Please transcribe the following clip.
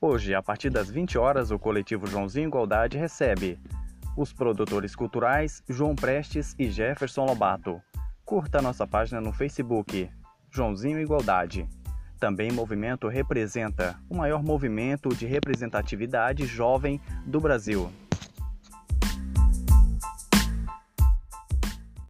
Hoje, a partir das 20 horas, o coletivo Joãozinho Igualdade recebe os produtores culturais João Prestes e Jefferson Lobato. Curta nossa página no Facebook, Joãozinho Igualdade. Também movimento representa o maior movimento de representatividade jovem do Brasil.